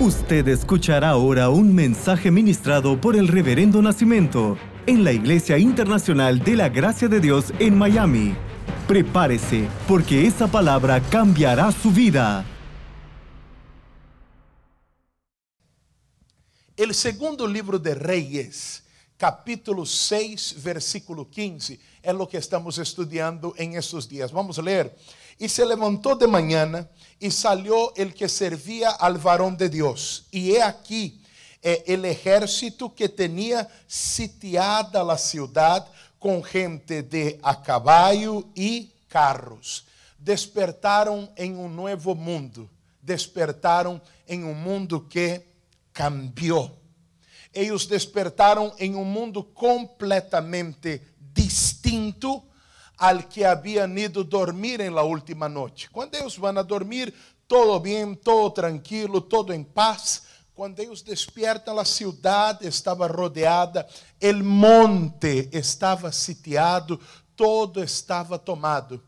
Usted escuchará ahora un mensaje ministrado por el Reverendo Nacimiento en la Iglesia Internacional de la Gracia de Dios en Miami. Prepárese, porque esa palabra cambiará su vida. El segundo libro de Reyes, capítulo 6, versículo 15, es lo que estamos estudiando en estos días. Vamos a leer. Y se levantó de mañana y salió el que servía al varón de Dios. Y he aquí eh, el ejército que tenía sitiada la ciudad con gente de a caballo y carros. Despertaron en un nuevo mundo. Despertaron en un mundo que cambió. Ellos despertaron en un mundo completamente distinto al que habían ido dormir en la última noche. Cuando ellos van a dormir, todo bien, todo tranquilo, todo en paz. Cuando ellos despiertan, la ciudad estaba rodeada, el monte estava sitiado, todo estava tomado.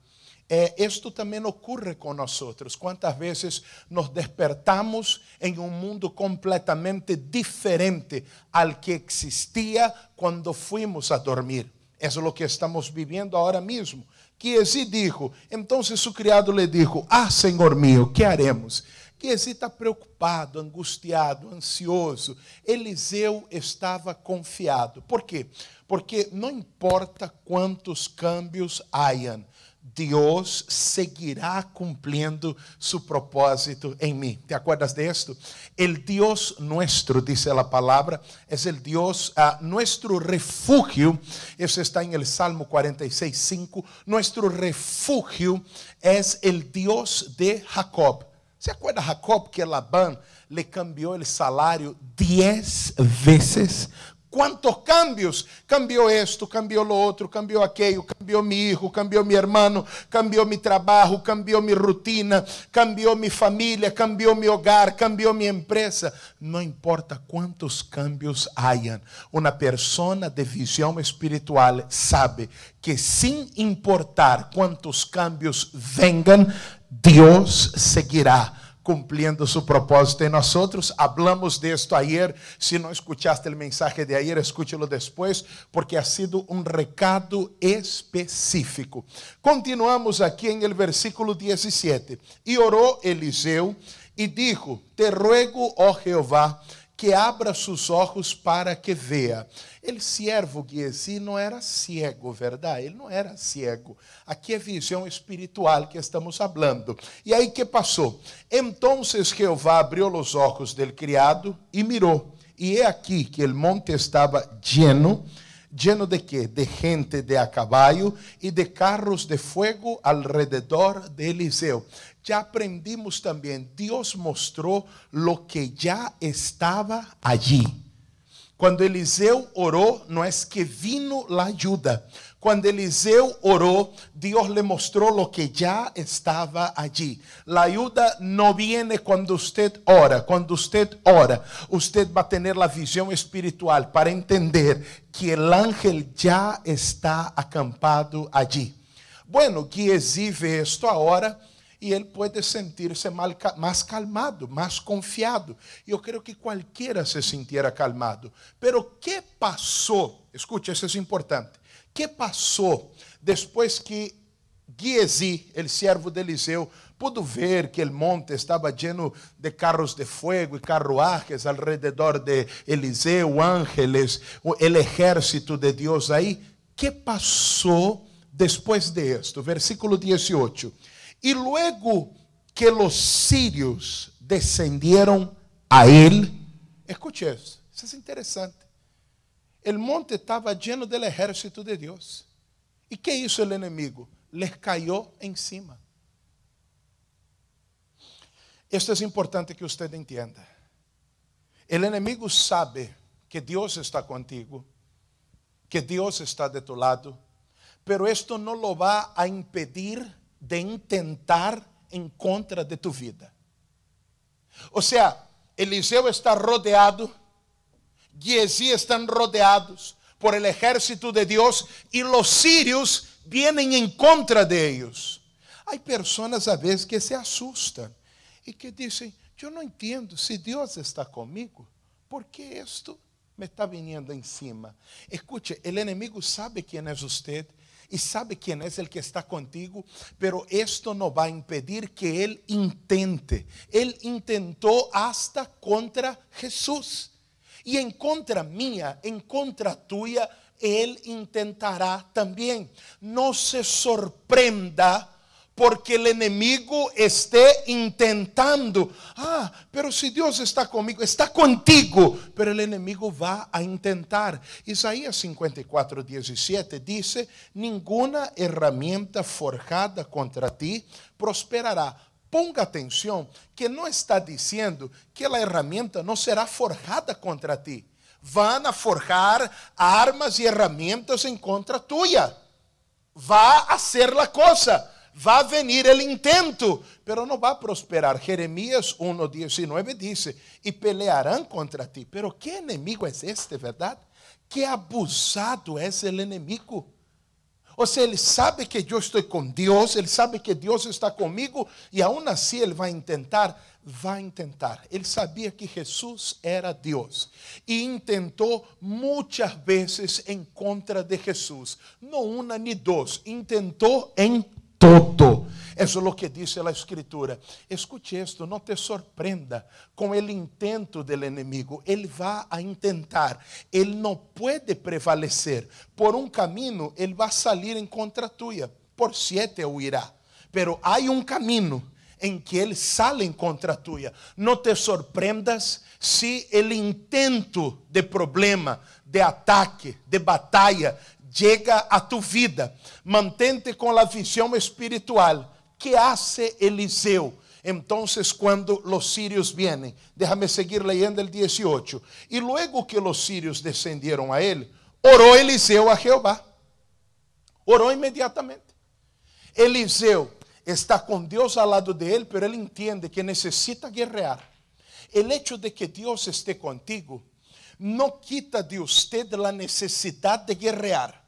É, isto também ocorre com nós. Quantas vezes nos despertamos em um mundo completamente diferente al que existia quando fuimos a dormir. Eso es que estamos viviendo ahora mismo. Giesi dijo, entonces su criado le dijo, ah, Senhor mío, ¿qué haremos? Giesi está preocupado, angustiado, ansioso. Eliseu estava confiado. Por quê? Porque não importa quantos câmbios hayan, Deus seguirá cumpliendo su propósito en mí. ¿Te acuerdas de esto? El Dios nuestro, dice la palabra, es el Dios, uh, nuestro refugio. Eso está en el Salmo 46, 5. Nuestro refugio es el Dios de Jacob. ¿Se acuerda Jacob que Labán le cambió el salario diez veces Quantos cambios? Cambiou esto, cambiou lo outro, cambiou aquello, cambiou mi hijo, cambiou mi hermano, cambiou mi trabalho, cambiou mi rutina, cambiou mi família, cambiou mi hogar, cambiou mi empresa. Não importa quantos cambios hayan, uma persona de visão espiritual sabe que sem importar quantos cambios vengan, Deus seguirá cumpliendo su propósito en nosotros. Hablamos de esto ayer. Si no escuchaste el mensaje de ayer, escúchelo después, porque ha sido un recado específico. Continuamos aquí en el versículo 17. Y oró Eliseo y dijo, te ruego, oh Jehová, que abra sus ojos para que vea. El siervo Giesi não era cego, verdade? Ele não era cego. Aqui é visão espiritual que estamos falando. E aí que passou? Então Jeová abriu os olhos del criado e mirou. E é aqui que o monte estava lleno. lleno de quê? De gente de a caballo e de carros de fuego alrededor de Eliseu ya aprendimos también, Dios mostró lo que ya estaba allí. Cuando Eliseo oró, no es que vino la ayuda. Cuando Eliseo oró, Dios le mostró lo que ya estaba allí. La ayuda no viene cuando usted ora. Cuando usted ora, usted va a tener la visión espiritual para entender que el ángel ya está acampado allí. Bueno, que exhibe esto ahora e ele pode sentir-se mais calmado, mais confiado. E eu creio que qualquer se sintiera calmado. Pero que passou? Escute, isso é importante. Que passou depois que Giesi, o servo de Eliseu, pudo ver que o monte estava lleno de carros de fuego e carruajes alrededor de Eliseu, ángeles, o exército de Deus aí. Que passou depois de esto? Versículo 18. Y luego que los sirios descendieron a él, escuche eso, eso es interesante. El monte estaba lleno del ejército de Dios. ¿Y qué hizo el enemigo? Les cayó encima. Esto es importante que usted entienda. El enemigo sabe que Dios está contigo, que Dios está de tu lado, pero esto no lo va a impedir de intentar em contra de tu vida. Ou seja, Eliseu está rodeado, Giesi estão rodeados por el ejército de Deus e os sírios vienen em contra de ellos. Há pessoas a vezes que se assustam y que dicen, yo no entiendo, si Dios está conmigo, ¿por qué esto me está viniendo encima? Escuche, el enemigo sabe quién es usted y sabe quién es el que está contigo, pero esto no va a impedir que él intente. Él intentó hasta contra Jesús. Y en contra mía, en contra tuya, él intentará también. No se sorprenda porque el enemigo esté intentando. Ah, pero si Dios está conmigo, está contigo, pero el enemigo va a intentar. Isaías 54, 17 dice, ninguna herramienta forjada contra ti prosperará. Ponga atención que no está diciendo que la herramienta no será forjada contra ti. Van a forjar armas y herramientas en contra tuya. Va a hacer la cosa va a venir el intento, pero no va a prosperar. Jeremías 1.19 dice, y pelearán contra ti. Pero ¿qué enemigo es este, verdad? Qué abusado es el enemigo. O sea, ele sabe que eu estou com Deus, ele sabe que Deus está comigo, e aún assim ele vai tentar, vai tentar. Ele sabia que Jesus era Deus e intentou muitas vezes em contra de Jesus. Não uma nem dois, intentou em todo. Eso es lo que dice la escritura. Escuche esto, no te sorprenda con el intento del enemigo. Él va a intentar, él no puede prevalecer. Por un camino, él va a salir en contra tuya. Por siete huirá. Pero hay un camino en que él sale en contra tuya. No te sorprendas si el intento de problema, de ataque, de batalla, llega a tu vida. Mantente com a visão espiritual. que hace Eliseu? Entonces cuando los sirios vienen, déjame seguir leyendo el 18. Y luego que los sirios descendieron a él, oró Eliseo a Jehová. Oró inmediatamente. Eliseo está con Dios al lado de él, pero él entiende que necesita guerrear. El hecho de que Dios esté contigo no quita de usted la necesidad de guerrear.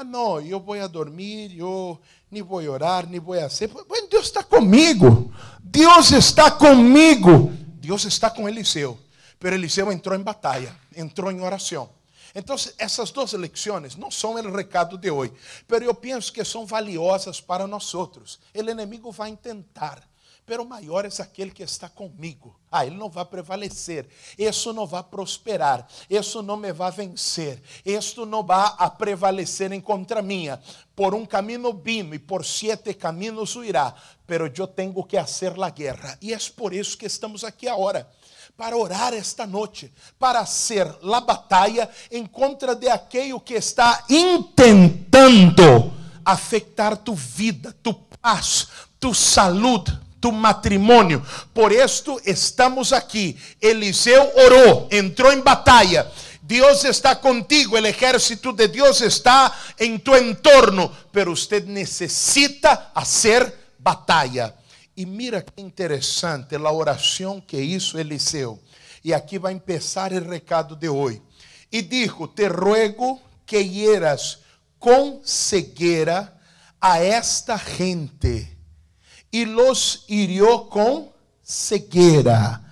Ah, não, eu vou a dormir, eu nem vou orar, nem vou fazer. Bueno, Deus está comigo. Deus está comigo. Deus está com Eliseu. Pero Eliseu entrou em batalha, entrou em oração. Então, essas duas lecções não são o recado de hoje, mas eu penso que são valiosas para nós outros. O inimigo vai tentar pero maior é aquele que está comigo. Ah, ele não vai prevalecer, isso não vai prosperar, isso não me vai vencer, isto não vai a prevalecer em contra minha. Por um caminho vino e por sete caminhos irá, pero eu tenho que fazer a guerra. E é por isso que estamos aqui agora para orar esta noite, para ser a batalha em contra de aquele que está intentando afetar tu vida, tu paz, tu saúde tu matrimonio. Por esto estamos aquí. Eliseo oró, entró en batalla. Dios está contigo, el ejército de Dios está en tu entorno, pero usted necesita hacer batalla. Y mira qué interesante la oración que hizo Eliseo. Y aquí va a empezar el recado de hoy. Y dijo, te ruego que hieras con ceguera a esta gente e los hirió com cegueira,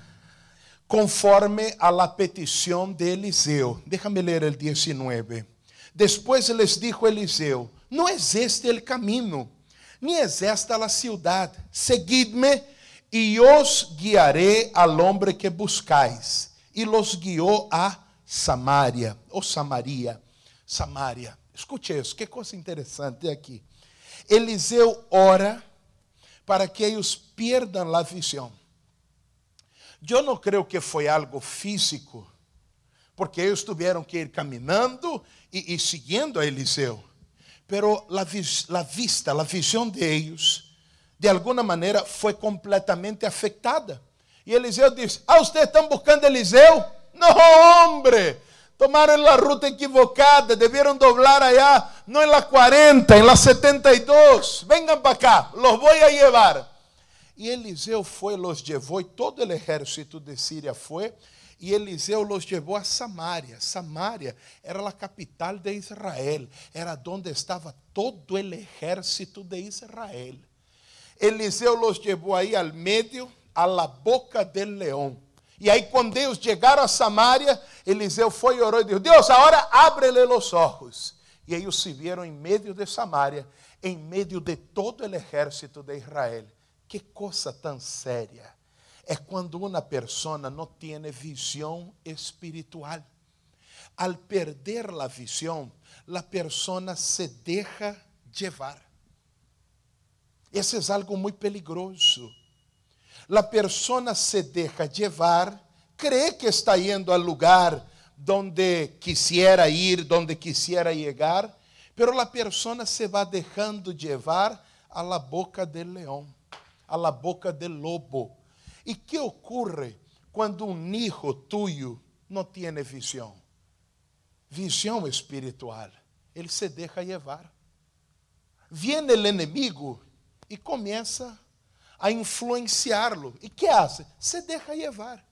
conforme a la petición de Eliseo. Déjame leer el 19. Después les dijo Eliseo: No es este el camino, ni es esta la ciudad. Seguidme y os guiaré al hombre que buscáis. Y los guió a Samaria, ou Samaria, Samaria. Escute isso, que coisa interessante aqui. Eliseu ora para que ellos pierdan la visión. Yo no creo que fue algo físico, porque ellos tuvieron que ir caminando y, y siguiendo a Eliseo. Pero la, la vista, la visión de ellos, de alguna manera fue completamente afectada. E Eliseu disse: Ah, vocês estão buscando Eliseu? Não, homem! Tomaram a ruta equivocada, deveram doblar allá, não em la 40, em la 72. Vengan para cá, los voy a llevar. E Eliseu foi, los llevou, e todo o exército de Síria foi, e Eliseu los llevou a Samaria. Samaria era a capital de Israel, era onde estava todo o exército de Israel. Eliseu los llevou aí al meio a la boca del leão. E aí, quando eles chegaram a Samaria, Eliseu foi e orou e disse: Deus, agora abre-lhe os olhos. E eles se viram em meio de Samaria, em meio de todo o exército de Israel. Que coisa tão séria é quando uma pessoa não tem visão espiritual. Al perder a visão, a pessoa se deixa levar. Isso é algo muito peligroso. A pessoa se deixa levar, cree que está indo ao lugar donde quisiera ir, donde quisiera llegar, pero a pessoa se va deixando llevar a la boca del leão, a la boca del lobo. E que ocorre quando um hijo tuyo não tem visão? Visão espiritual. Ele se deixa levar. Viene o inimigo e começa a influenciá-lo. E que hace? Se deixa levar.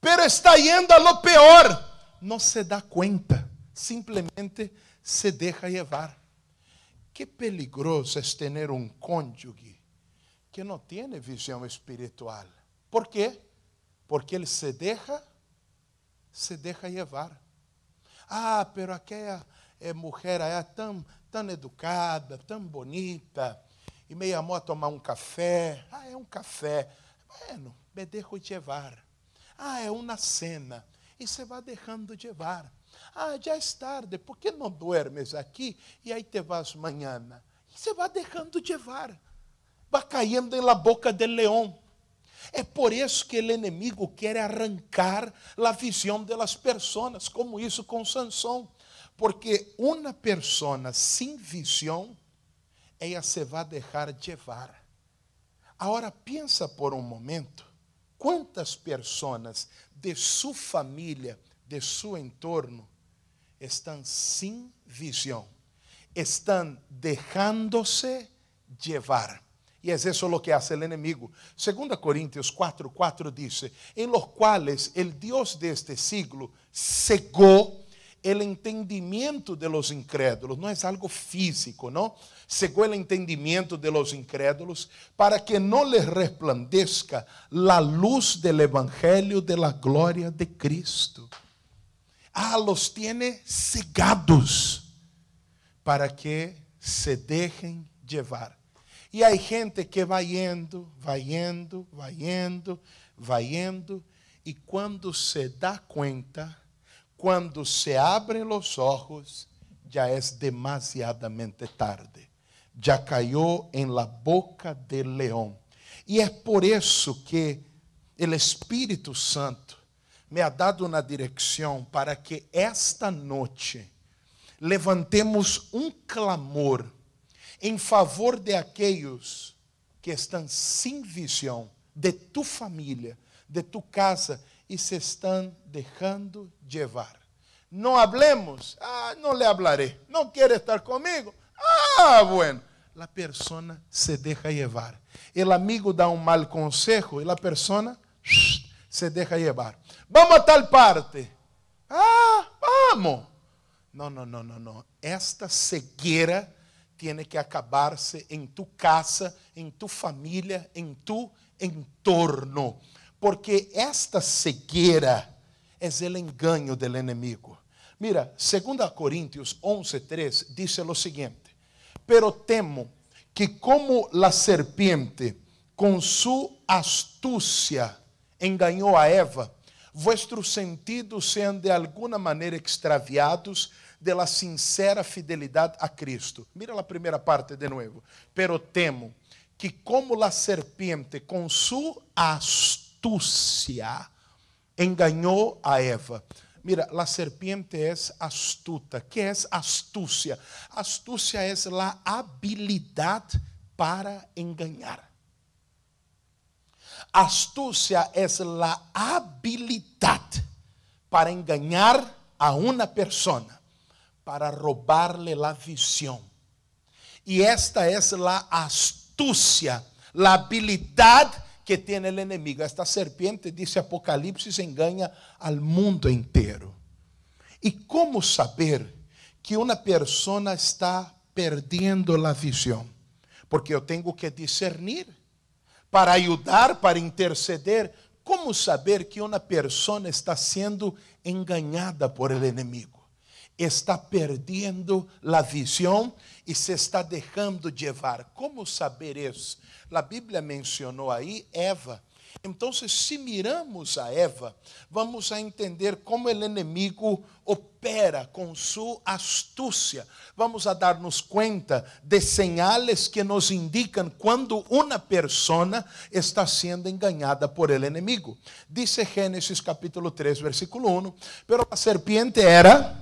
Pero está yendo a lo peor. Não se dá conta. Simplesmente se deixa levar. Que peligroso é ter um cônjuge que não tem visão espiritual. Por quê? Porque ele se deixa, se deixa levar. Ah, pero aquela é, mulher é tão, tão educada, tão bonita e me chamou a tomar um café. Ah, é um café. Bueno, me deixo levar. Ah, é uma cena. E você vai deixando levar. Ah, já é tarde, por que não duermes aqui e aí te vas amanhã? E você vai deixando levar. Vai caindo na boca do leão. É por isso que o inimigo quer arrancar a visão das pessoas, como isso com Sansão. Porque uma pessoa sem visão ella se vai deixar levar. Agora pensa por um momento, quantas pessoas de sua família, de seu entorno, estão sem visão, estão deixando-se levar. E é isso o que hace o inimigo. 2 Coríntios 4, 4 diz: Em los quales el Dios de este siglo cegou el entendimiento de los incrédulos, no es algo físico, ¿no? Cegó el entendimiento de los incrédulos para que no les resplandezca la luz del evangelio de la gloria de Cristo. Ah, los tiene cegados para que se dejen llevar. E há gente que vai indo, vai indo, vai indo, vai indo, e quando se dá conta, quando se abrem os olhos, já é demasiadamente tarde. Já caiu em la boca del leão. E é por isso que o Espírito Santo me ha dado uma direção para que esta noite levantemos um clamor em favor de aqueles que estão sem visão, de tu família, de tu casa e se estão deixando levar. Não hablemos, ah, não le hablaré, não quer estar comigo, ah, bueno. A persona se deixa levar. O amigo dá um mal consejo e a persona se deixa levar. Vamos a tal parte. Ah, vamos. Não, não, não, não, não. Esta cegueira tem que acabar-se em tu casa, em tu família, em tu entorno porque esta cegueira é o engano do inimigo. Mira, 2 Coríntios 11:3 diz o seguinte: Pero temo que como la serpiente com sua astúcia enganou a Eva, vuestros sentidos sejam de alguma maneira extraviados de la sincera fidelidade a Cristo. Mira a primeira parte de novo. Pero temo que como la serpiente com sua astúcia astúcia enganou a Eva. Mira, a serpiente é astuta. Que é astúcia? Astúcia é a habilidade para enganar. Astúcia é a habilidade para enganar a uma pessoa, para roubar-lhe a visão. E esta é a astúcia, a habilidade que tem o inimigo. Esta serpiente, disse Apocalipse, engana al mundo inteiro. E como saber que uma pessoa está perdendo a visão? Porque eu tenho que discernir. para ayudar, para interceder. ¿Cómo saber que una persona está siendo engañada por el enemigo? Está perdiendo la visión y se está dejando llevar. ¿Cómo saber eso? La Bíblia mencionou aí Eva. Então, se miramos a Eva, vamos a entender como o inimigo opera com sua astúcia. Vamos a darnos conta de señales que nos indicam quando uma pessoa está sendo enganada por el inimigo. Dice Gênesis capítulo 3, versículo 1, pero a serpiente era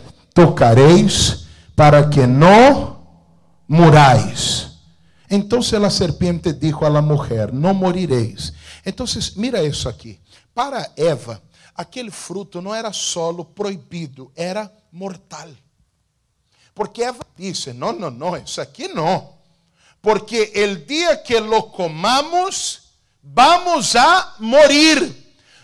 tocaréis para que no muráis. Entonces la serpiente dijo a la mujer, no moriréis. Entonces, mira isso aqui. Para Eva, aquele fruto não era solo proibido, era mortal. Porque Eva disse: não, não, não, isso aqui não. Porque el dia que lo comamos, vamos a morir.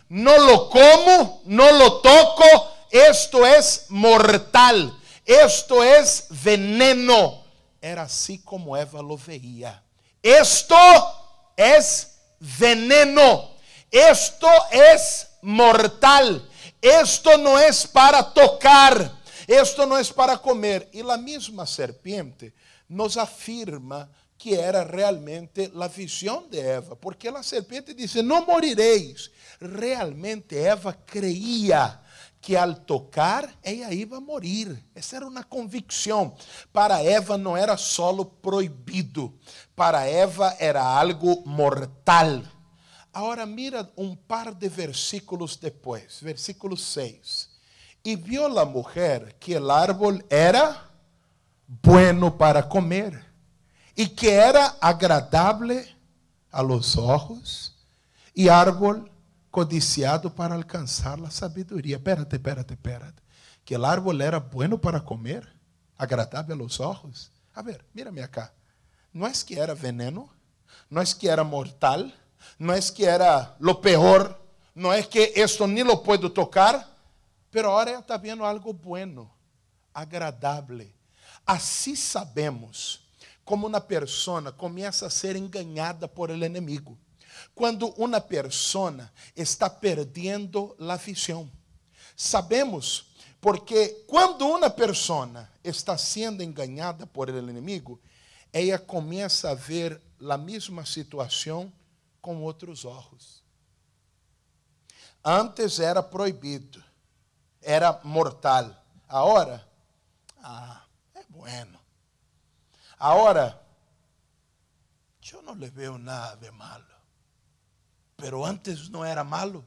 No lo como, no lo toco, esto es mortal. Esto es veneno. Era así como Eva lo veía. Esto es veneno. Esto es mortal. Esto no es para tocar. Esto no es para comer. Y la misma serpiente nos afirma que era realmente la visión de Eva, porque la serpiente dice, no moriréis. Realmente Eva creía que al tocar ela ia morir. Essa era uma convicção. Para Eva não era solo proibido, para Eva era algo mortal. Agora mira um par de versículos depois, versículo 6. E viu a mulher que o árbol era bueno para comer e que era agradável a los ojos e árbol codiciado para alcançar a sabedoria. Espérate, espérate, espérate. Que o árbol era bueno para comer, agradável a los ojos. A ver, mírame acá. Não é que era veneno, não é que era mortal, não é que era lo peor, não é que esto ni lo puedo tocar, pero ahora está vendo algo bueno, agradável. Assim sabemos como uma pessoa começa a ser enganada por el inimigo. Quando uma persona está perdendo a visão. Sabemos porque quando uma persona está sendo enganada por el inimigo, ela começa a ver a mesma situação com outros olhos. Antes era proibido, era mortal. Agora, ah, é bueno. Agora, eu não le veo nada de malo. Pero antes no era malo.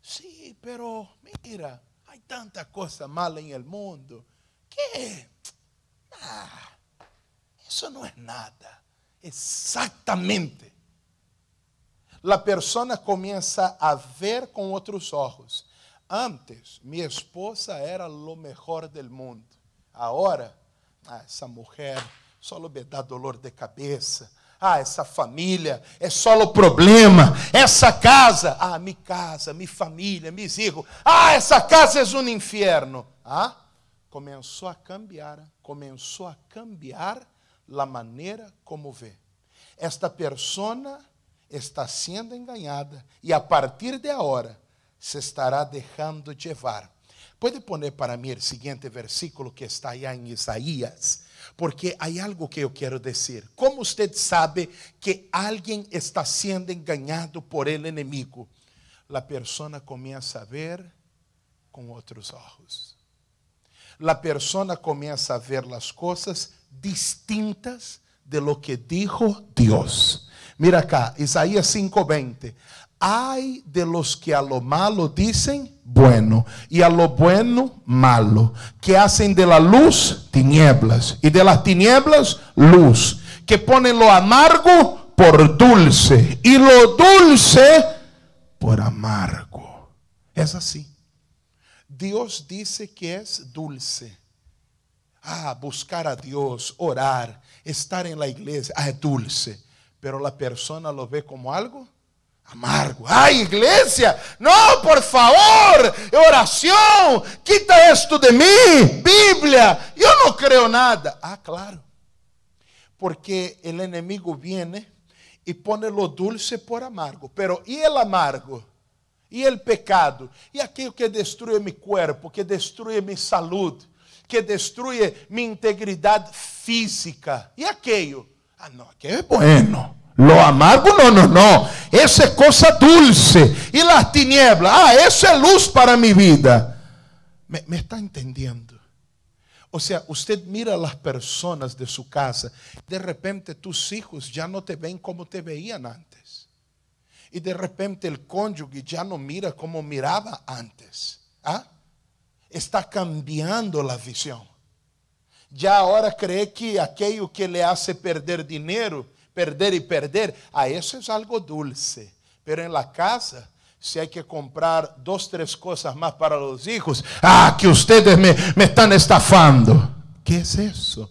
Sí, pero mira, hay tanta cosa mala en el mundo. ¿Qué? Ah, eso no es nada. Exactamente. La persona comienza a ver con otros ojos. Antes, mi esposa era lo mejor del mundo. Ahora, ah, esa mujer solo me da dolor de cabeza ah, essa família é só o problema. Essa casa, ah, minha casa, minha família, meus filhos. Ah, essa casa é um inferno. Ah, começou a cambiar, começou a cambiar a maneira como vê. Esta persona está sendo enganada e a partir de agora se estará deixando levar. Pode poner para mim o seguinte versículo que está aí em Isaías porque há algo que eu quero dizer. Como você sabe que alguém está sendo enganado por el inimigo? A pessoa começa a ver com outros olhos. A pessoa começa a ver as coisas distintas de lo que dijo Deus. Mira acá, Isaías 5:20. Hay de los que a lo malo dicen bueno y a lo bueno malo, que hacen de la luz tinieblas y de las tinieblas luz, que ponen lo amargo por dulce y lo dulce por amargo. Es así. Dios dice que es dulce. Ah, buscar a Dios, orar, estar en la iglesia, ah, es dulce. Pero la persona lo ve como algo amargo. Ay, iglesia, no, por favor, oración, quita esto de mí, Biblia, yo no creo nada. Ah, claro, porque el enemigo viene y pone lo dulce por amargo, pero ¿y el amargo? ¿Y el pecado? ¿Y aquello que destruye mi cuerpo, que destruye mi salud, que destruye mi integridad física? ¿Y aquello? Ah, no, aquello es bueno. Lo amargo, no, no, no. Esa es cosa dulce. Y las tinieblas, ah, eso es luz para mi vida. ¿Me, me está entendiendo? O sea, usted mira a las personas de su casa, de repente tus hijos ya no te ven como te veían antes. Y de repente el cónyuge ya no mira como miraba antes. ¿Ah? Está cambiando la visión. Ya ahora cree que aquello que le hace perder dinero perder y perder, ah, eso es algo dulce. Pero en la casa, si hay que comprar dos, tres cosas más para los hijos, ah, que ustedes me, me están estafando. ¿Qué es eso?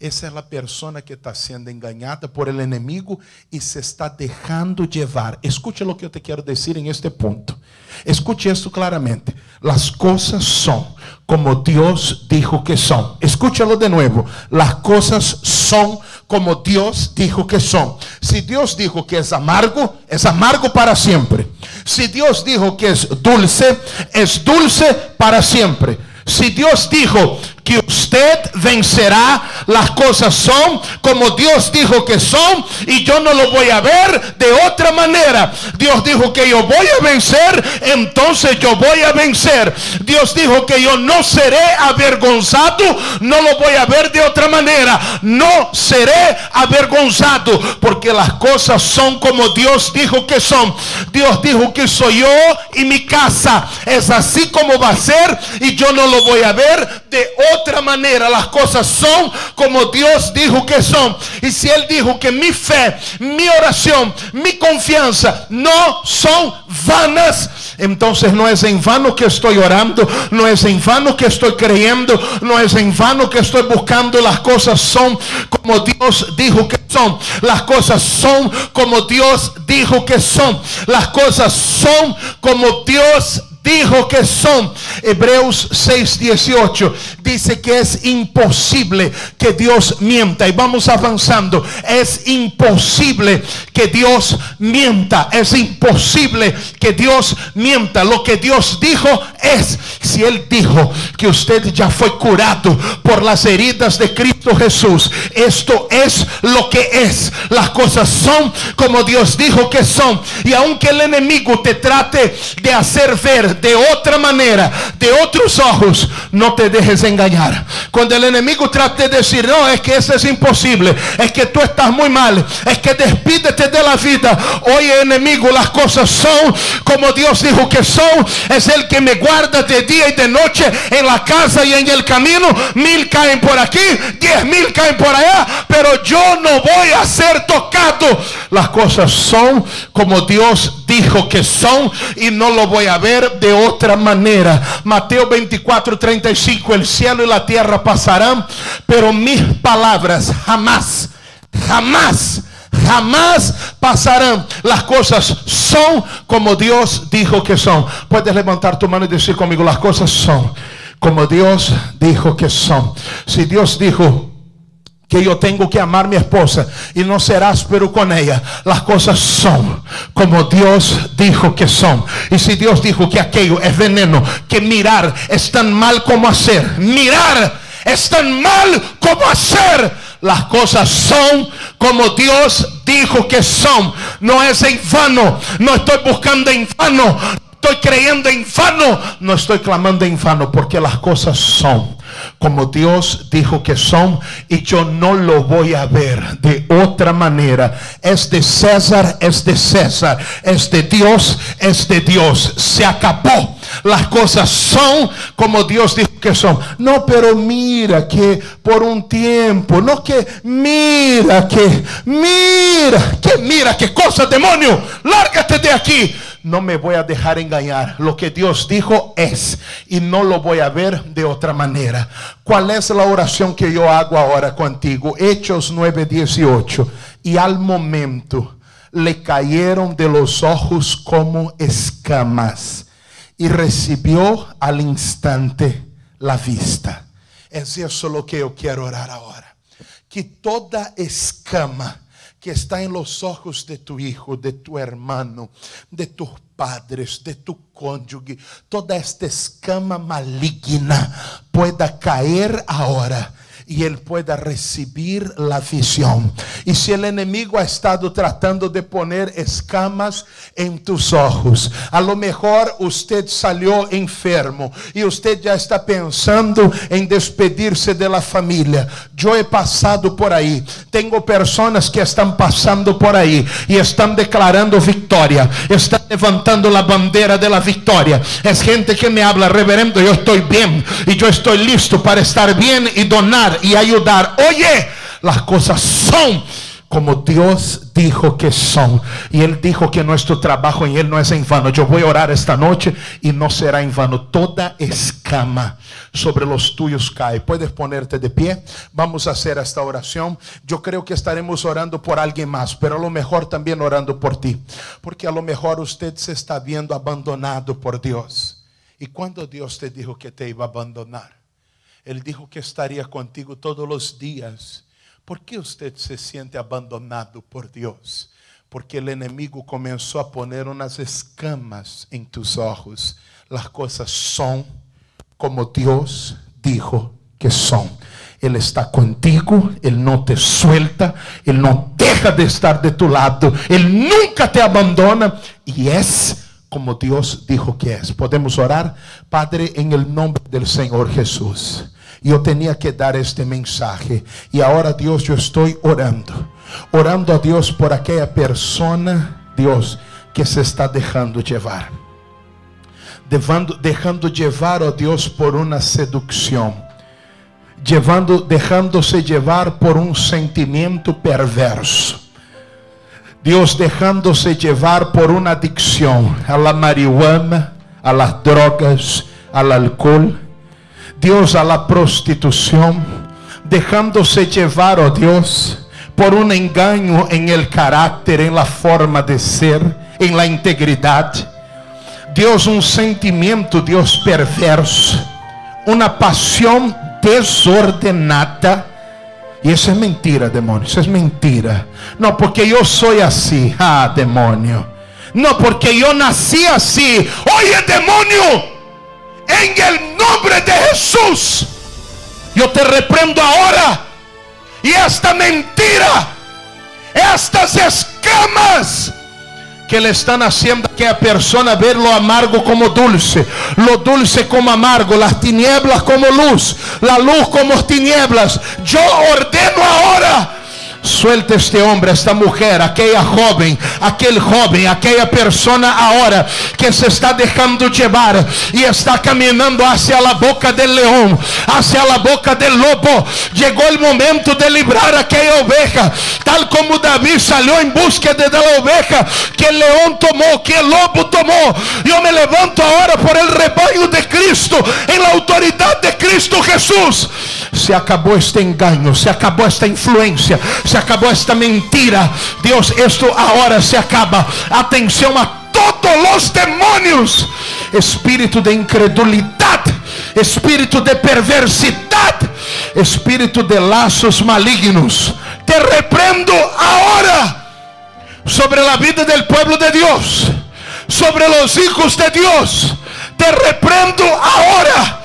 Esa es la persona que está siendo engañada por el enemigo y se está dejando llevar. Escuche lo que yo te quiero decir en este punto. Escuche esto claramente. Las cosas son como Dios dijo que son. Escúchalo de nuevo. Las cosas son como Dios dijo que son. Si Dios dijo que es amargo, es amargo para siempre. Si Dios dijo que es dulce, es dulce para siempre. Si Dios dijo que usted vencerá, las cosas son como Dios dijo que son y yo no lo voy a ver de otra manera. Dios dijo que yo voy a vencer, entonces yo voy a vencer. Dios dijo que yo no seré avergonzado, no lo voy a ver de otra manera. No seré avergonzado porque las cosas son como Dios dijo que son. Dios dijo que soy yo y mi casa. Es así como va a ser y yo no lo voy a ver de otra manera. Las cosas son como Dios dijo que son. Y si Él dijo que mi fe, mi oración, mi confianza no son vanas, entonces no es en vano que estoy orando, no es en vano que estoy creyendo, no es en vano que estoy buscando. Las cosas son como Dios dijo que son. Las cosas son como Dios dijo que son. Las cosas son como Dios dijo que son. Hebreos 6:18 dice que es imposible que Dios mienta. Y vamos avanzando. Es imposible que Dios mienta. Es imposible que Dios mienta. Lo que Dios dijo es, si Él dijo que usted ya fue curado por las heridas de Cristo Jesús, esto es lo que es. Las cosas son como Dios dijo que son. Y aunque el enemigo te trate de hacer ver de otra manera, de otros ojos, no te dejes engañar. Cuando el enemigo trate de decir, no, es que eso es imposible, es que tú estás muy mal, es que despídete de la vida. Oye, enemigo, las cosas son como Dios dijo que son. Es el que me guarda de día y de noche en la casa y en el camino. Mil caen por aquí, diez mil caen por allá, pero yo no voy a ser tocado. Las cosas son como Dios dijo que son y no lo voy a ver de otra manera. Mateo 24, 35, el cielo y la tierra pasarán, pero mis palabras jamás, jamás jamás pasarán. Las cosas son como Dios dijo que son. Puedes levantar tu mano y decir conmigo, las cosas son como Dios dijo que son. Si Dios dijo que yo tengo que amar a mi esposa y no ser áspero con ella. Las cosas son como Dios dijo que son. Y si Dios dijo que aquello es veneno, que mirar es tan mal como hacer. Mirar es tan mal como hacer. Las cosas son como Dios dijo que son. No es en vano. No estoy buscando en vano. Estoy creyendo en vano. No estoy clamando en vano porque las cosas son como Dios dijo que son y yo no lo voy a ver de otra manera. Es de César, es de César, es de Dios, es de Dios. Se acabó. Las cosas son como Dios dijo que son. No, pero mira que por un tiempo, no que mira que, mira, que mira, qué cosa, demonio, lárgate de aquí. No me voy a dejar engañar. Lo que Dios dijo es y no lo voy a ver de otra manera. ¿Cuál es la oración que yo hago ahora contigo? Hechos 9:18. Y al momento le cayeron de los ojos como escamas y recibió al instante la vista. Es eso lo que yo quiero orar ahora. Que toda escama que está en los ojos de tu hijo, de tu hermano, de tus padres, de tu cónyuge, toda esta escama maligna pueda caer ahora y él pueda recibir la visión. Y si el enemigo ha estado tratando de poner escamas en tus ojos, a lo mejor usted salió enfermo y usted ya está pensando en despedirse de la familia. Yo he pasado por ahí. Tengo personas que están pasando por ahí y están declarando victoria. Están levantando la bandera de la victoria. Es gente que me habla, reverendo, yo estoy bien y yo estoy listo para estar bien y donar y ayudar. Oye, las cosas son como Dios dijo que son. Y Él dijo que nuestro trabajo en Él no es en vano. Yo voy a orar esta noche y no será en vano. Toda escama sobre los tuyos cae. Puedes ponerte de pie. Vamos a hacer esta oración. Yo creo que estaremos orando por alguien más, pero a lo mejor también orando por ti. Porque a lo mejor usted se está viendo abandonado por Dios. ¿Y cuando Dios te dijo que te iba a abandonar? Él dijo que estaría contigo todos los días. ¿Por qué usted se siente abandonado por Dios? Porque el enemigo comenzó a poner unas escamas en tus ojos. Las cosas son como Dios dijo que son. Él está contigo, Él no te suelta, Él no deja de estar de tu lado, Él nunca te abandona y es como Dios dijo que es. Podemos orar, Padre, en el nombre del Señor Jesús. Yo tenía que dar este mensaje. Y ahora Dios, yo estoy orando. Orando a Dios por aquella persona, Dios, que se está dejando llevar. Dejando, dejando llevar a Dios por una seducción. Llevando, dejándose llevar por un sentimiento perverso. Dios dejándose llevar por una adicción a la marihuana, a las drogas, al alcohol Dios a la prostitución, dejándose llevar, oh Dios, por un engaño en el carácter, en la forma de ser, en la integridad. Dios, un sentimiento, Dios perverso, una pasión desordenada. Y eso es mentira, demonio. Eso es mentira. No, porque yo soy así. Ah, demonio. No, porque yo nací así. Oye, demonio en el nombre de Jesús. Yo te reprendo ahora. Y esta mentira, estas escamas que le están haciendo a aquella persona ver lo amargo como dulce, lo dulce como amargo, las tinieblas como luz, la luz como tinieblas. Yo ordeno ahora Suelta este hombre, esta mujer, aquella joven, aquel joven, aquella persona ahora que se está dejando llevar y está caminando hacia la boca del león, hacia la boca del lobo. Llegó el momento de librar aquella oveja, tal como David salió en búsqueda de la oveja que el león tomó, que el lobo tomó. Yo me levanto ahora por el rebaño de Cristo, en la autoridad de Cristo Jesús. Se acabó este engaño, se acabó esta influencia se acabó esta mentira. Dios, esto ahora se acaba. Atención a todos los demonios. Espíritu de incredulidad, espíritu de perversidad, espíritu de lazos malignos. Te reprendo ahora sobre la vida del pueblo de Dios, sobre los hijos de Dios. Te reprendo ahora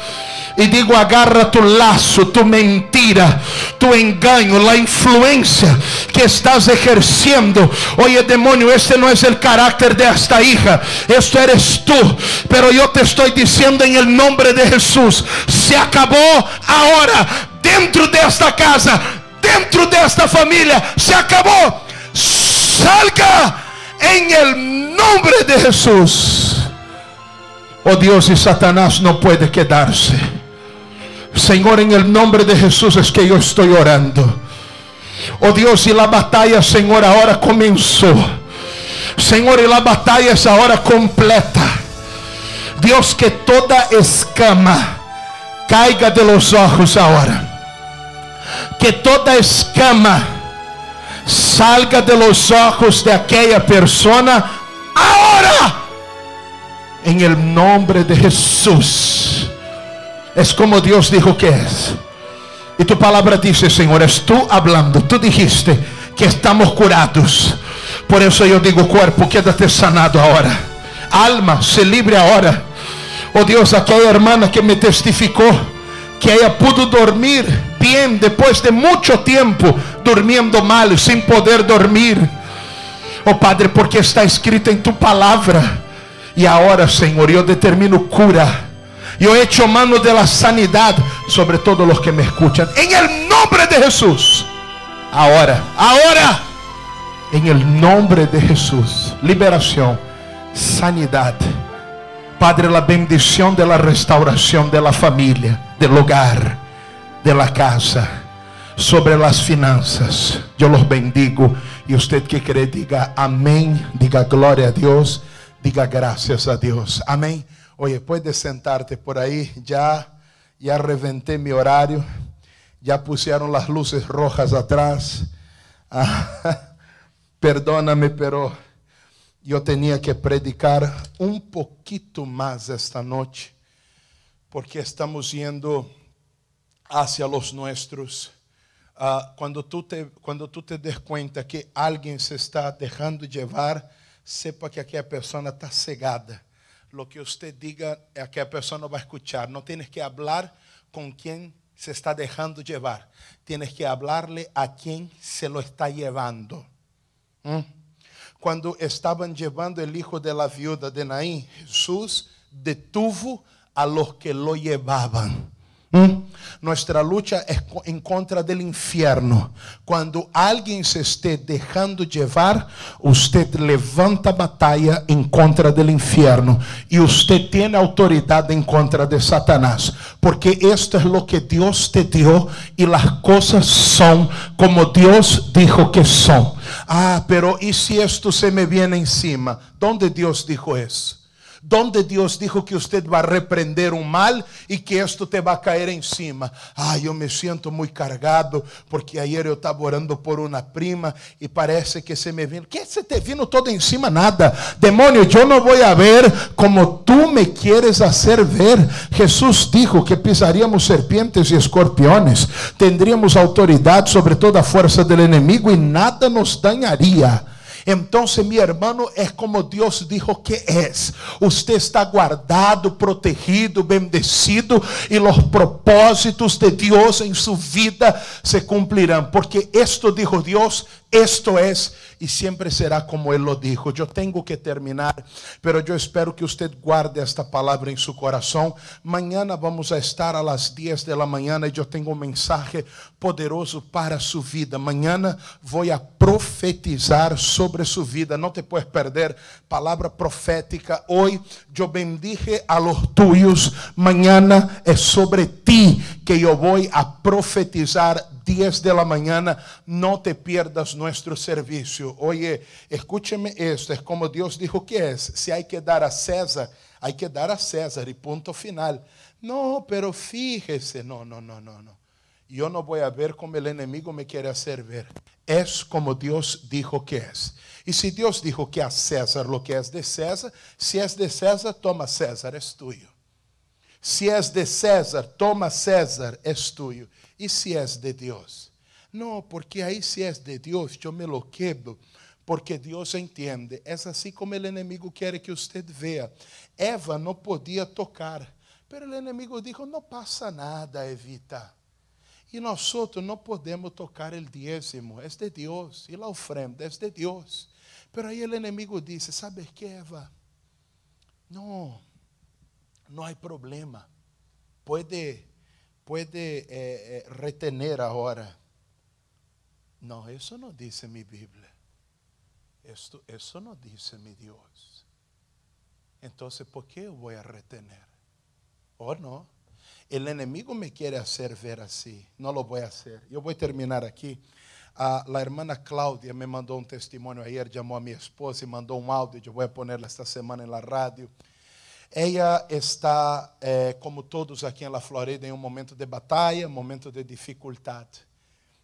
y digo, agarra tu lazo, tu mentira, tu engaño, la influencia que estás ejerciendo. Oye, demonio, este no es el carácter de esta hija. Esto eres tú. Pero yo te estoy diciendo en el nombre de Jesús. Se acabó ahora. Dentro de esta casa. Dentro de esta familia. Se acabó. Salga en el nombre de Jesús. Oh Dios, y Satanás no puede quedarse. Señor, en el nombre de Jesús es que yo estoy orando. Oh Dios, y la batalla, Señor, ahora comenzó. Señor, y la batalla es ahora completa. Dios, que toda escama caiga de los ojos ahora. Que toda escama salga de los ojos de aquella persona ahora. En el nombre de Jesús. Es como Dios dijo que es. Y tu palabra dice, Señor, es tú hablando. Tú dijiste que estamos curados. Por eso yo digo, cuerpo, quédate sanado ahora. Alma, se libre ahora. Oh Dios, aquella hermana que me testificó que ella pudo dormir bien después de mucho tiempo durmiendo mal, sin poder dormir. Oh Padre, porque está escrito en tu palabra. Y ahora, Señor, yo determino cura. Yo he hecho mano de la sanidad sobre todos los que me escuchan. En el nombre de Jesús. Ahora, ahora. En el nombre de Jesús. Liberación, sanidad. Padre, la bendición de la restauración de la familia, del hogar, de la casa, sobre las finanzas. Yo los bendigo. Y usted que cree, diga amén, diga gloria a Dios, diga gracias a Dios. Amén. Oye, puedes sentarte por ahí. Ya, ya reventé mi horario. Ya pusieron las luces rojas atrás. Ah, perdóname, pero yo tenía que predicar un poquito más esta noche, porque estamos yendo hacia los nuestros. Uh, cuando, tú te, cuando tú te des cuenta que alguien se está dejando llevar, sepa que aquella persona está cegada. Lo que usted diga, aquella persona va a escuchar. No tienes que hablar con quien se está dejando llevar. Tienes que hablarle a quien se lo está llevando. ¿Mm? Cuando estaban llevando el hijo de la viuda de Naín, Jesús detuvo a los que lo llevaban. ¿Mm? Nuestra lucha es en contra del infierno. Cuando alguien se esté dejando llevar, usted levanta batalla en contra del infierno. Y usted tiene autoridad en contra de Satanás. Porque esto es lo que Dios te dio y las cosas son como Dios dijo que son. Ah, pero ¿y si esto se me viene encima? ¿Dónde Dios dijo eso? Donde Dios dijo que usted va a reprender un mal y que esto te va a caer encima. Ah, yo me siento muy cargado porque ayer yo estaba orando por una prima y parece que se me vino. ¿Qué se te vino todo encima? Nada. Demonio, yo no voy a ver como tú me quieres hacer ver. Jesús dijo que pisaríamos serpientes y escorpiones. Tendríamos autoridad sobre toda fuerza del enemigo y nada nos dañaría. Entonces, mi hermano, es como Dios dijo que es. Usted está guardado, protegido, bendecido y los propósitos de Dios en su vida se cumplirán. Porque esto dijo Dios, esto es y siempre será como Él lo dijo. Yo tengo que terminar, pero yo espero que usted guarde esta palabra en su corazón. Mañana vamos a estar a las 10 de la mañana y yo tengo un mensaje poderoso para su vida. Mañana voy a profetizar sobre su vida. No te puedes perder palabra profética. Hoy yo bendije a los tuyos. Mañana es sobre ti que yo voy a profetizar 10 de la mañana, no te pierdas nuestro servicio. Oye, escúcheme esto, es como Dios dijo que es. Si hay que dar a César, hay que dar a César y punto final. No, pero fíjese, no, no, no, no, no. Yo no voy a ver como el enemigo me quiere hacer ver. Es como Dios dijo que es. Y si Dios dijo que a César lo que es de César, si es de César, toma César, es tuyo. Si es de César, toma César, es tuyo. ¿Y si es de Dios? No, porque ahí si es de Dios, yo me lo quedo. Porque Dios entiende. Es así como el enemigo quiere que usted vea. Eva no podía tocar, pero el enemigo dijo, no pasa nada, Evita. Y nosotros no podemos tocar el diezmo, es de Dios. Y la ofrenda es de Dios. Pero ahí el enemigo dice, ¿sabes qué, Eva? No, no hay problema. Puede puede eh, eh, retener ahora. No, eso no dice mi Biblia. Esto, eso no dice mi Dios. entonces ¿por qué voy a retener? Oh, no. El enemigo me quiere hacer ver así. No lo voy a hacer. Yo voy a terminar aquí. Ah, la hermana Claudia me mandó un testimonio ayer, llamó a mi esposa y mandó un audio. Yo voy a ponerla esta semana en la radio. Ella está, eh, como todos aqui La Florida, em um momento de batalha, um momento de dificuldade.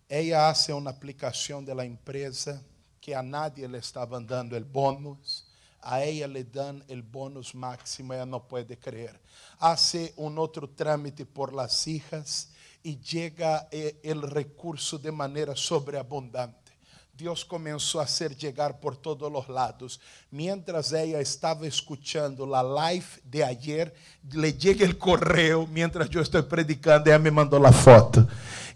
Ella hace uma aplicação da empresa que a nadie le estava dando o bônus. A ella le dan el bônus máximo, ella não pode creer. Hace um outro trámite por las hijas e chega el recurso de maneira sobreabundante. Deus começou a ser chegar por todos os lados. Mientras ella estava escuchando la live de ayer, le llega el correo mientras yo estoy predicando, ella me mandou la foto.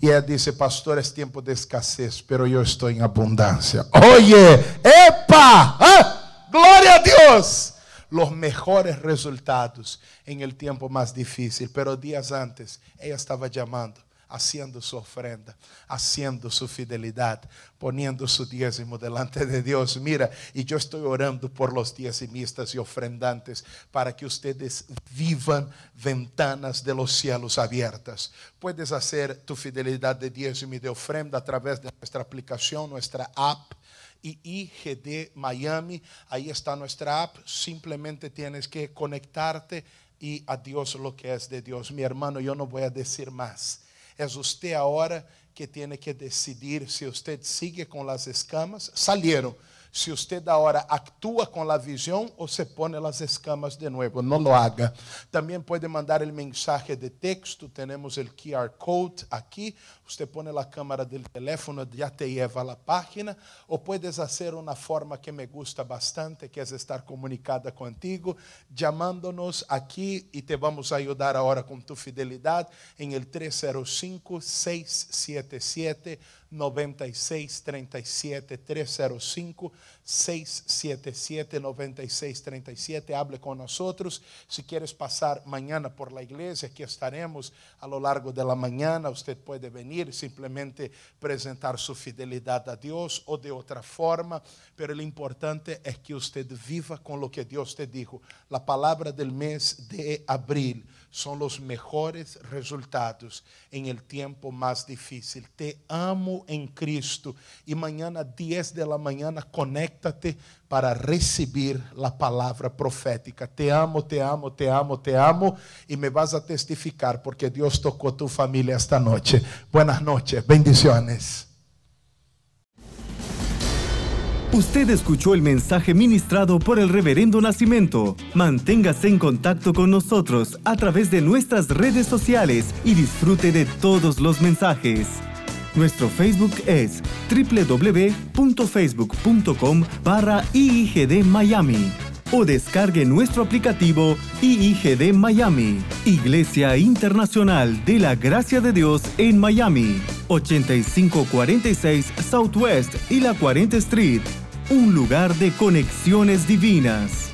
E ela disse, pastor, é tempo de escassez, pero eu estou em abundância. Oye, epa, ah, glória a Deus. Los mejores resultados en el tiempo más difícil, pero días antes ella estaba llamando haciendo su ofrenda, haciendo su fidelidad, poniendo su diezmo delante de Dios. Mira, y yo estoy orando por los diezmistas y ofrendantes para que ustedes vivan ventanas de los cielos abiertas. Puedes hacer tu fidelidad de diezmo y de ofrenda a través de nuestra aplicación, nuestra app. Y IGD Miami, ahí está nuestra app, simplemente tienes que conectarte y a Dios lo que es de Dios. Mi hermano, yo no voy a decir más. É a hora que tem que decidir se você sigue com as escamas. Salieron. Se você da hora actúa com a visão ou se pone as escamas de novo, não lo haga. Também pode mandar o mensagem de texto, temos o QR code aqui. Você põe a câmera do teléfono, já te leva a página. Ou puedes fazer uma forma que me gusta bastante, que é estar comunicada contigo, chamando-nos aqui e te vamos ajudar agora com tu fidelidade em el 305 677 9637 305 677 9637 hable con nosotros si quieres pasar mañana por la iglesia aquí estaremos a lo largo de la mañana. Usted puede venir simplemente presentar su fidelidad a Dios o de otra forma. Pero lo importante es que usted viva con lo que Dios te dijo. La palabra del mes de abril son los mejores resultados en el tiempo más difícil. Te amo en Cristo. Y mañana 10 de la mañana, conéctate para recibir la palabra profética. Te amo, te amo, te amo, te amo. Y me vas a testificar porque Dios tocó tu familia esta noche. Buenas noches, bendiciones. Usted escuchó el mensaje ministrado por el Reverendo Nacimiento. Manténgase en contacto con nosotros a través de nuestras redes sociales y disfrute de todos los mensajes. Nuestro Facebook es www.facebook.com barra IIGD Miami o descargue nuestro aplicativo IIGD Miami, Iglesia Internacional de la Gracia de Dios en Miami, 8546 Southwest y la 40 Street un lugar de conexiones divinas.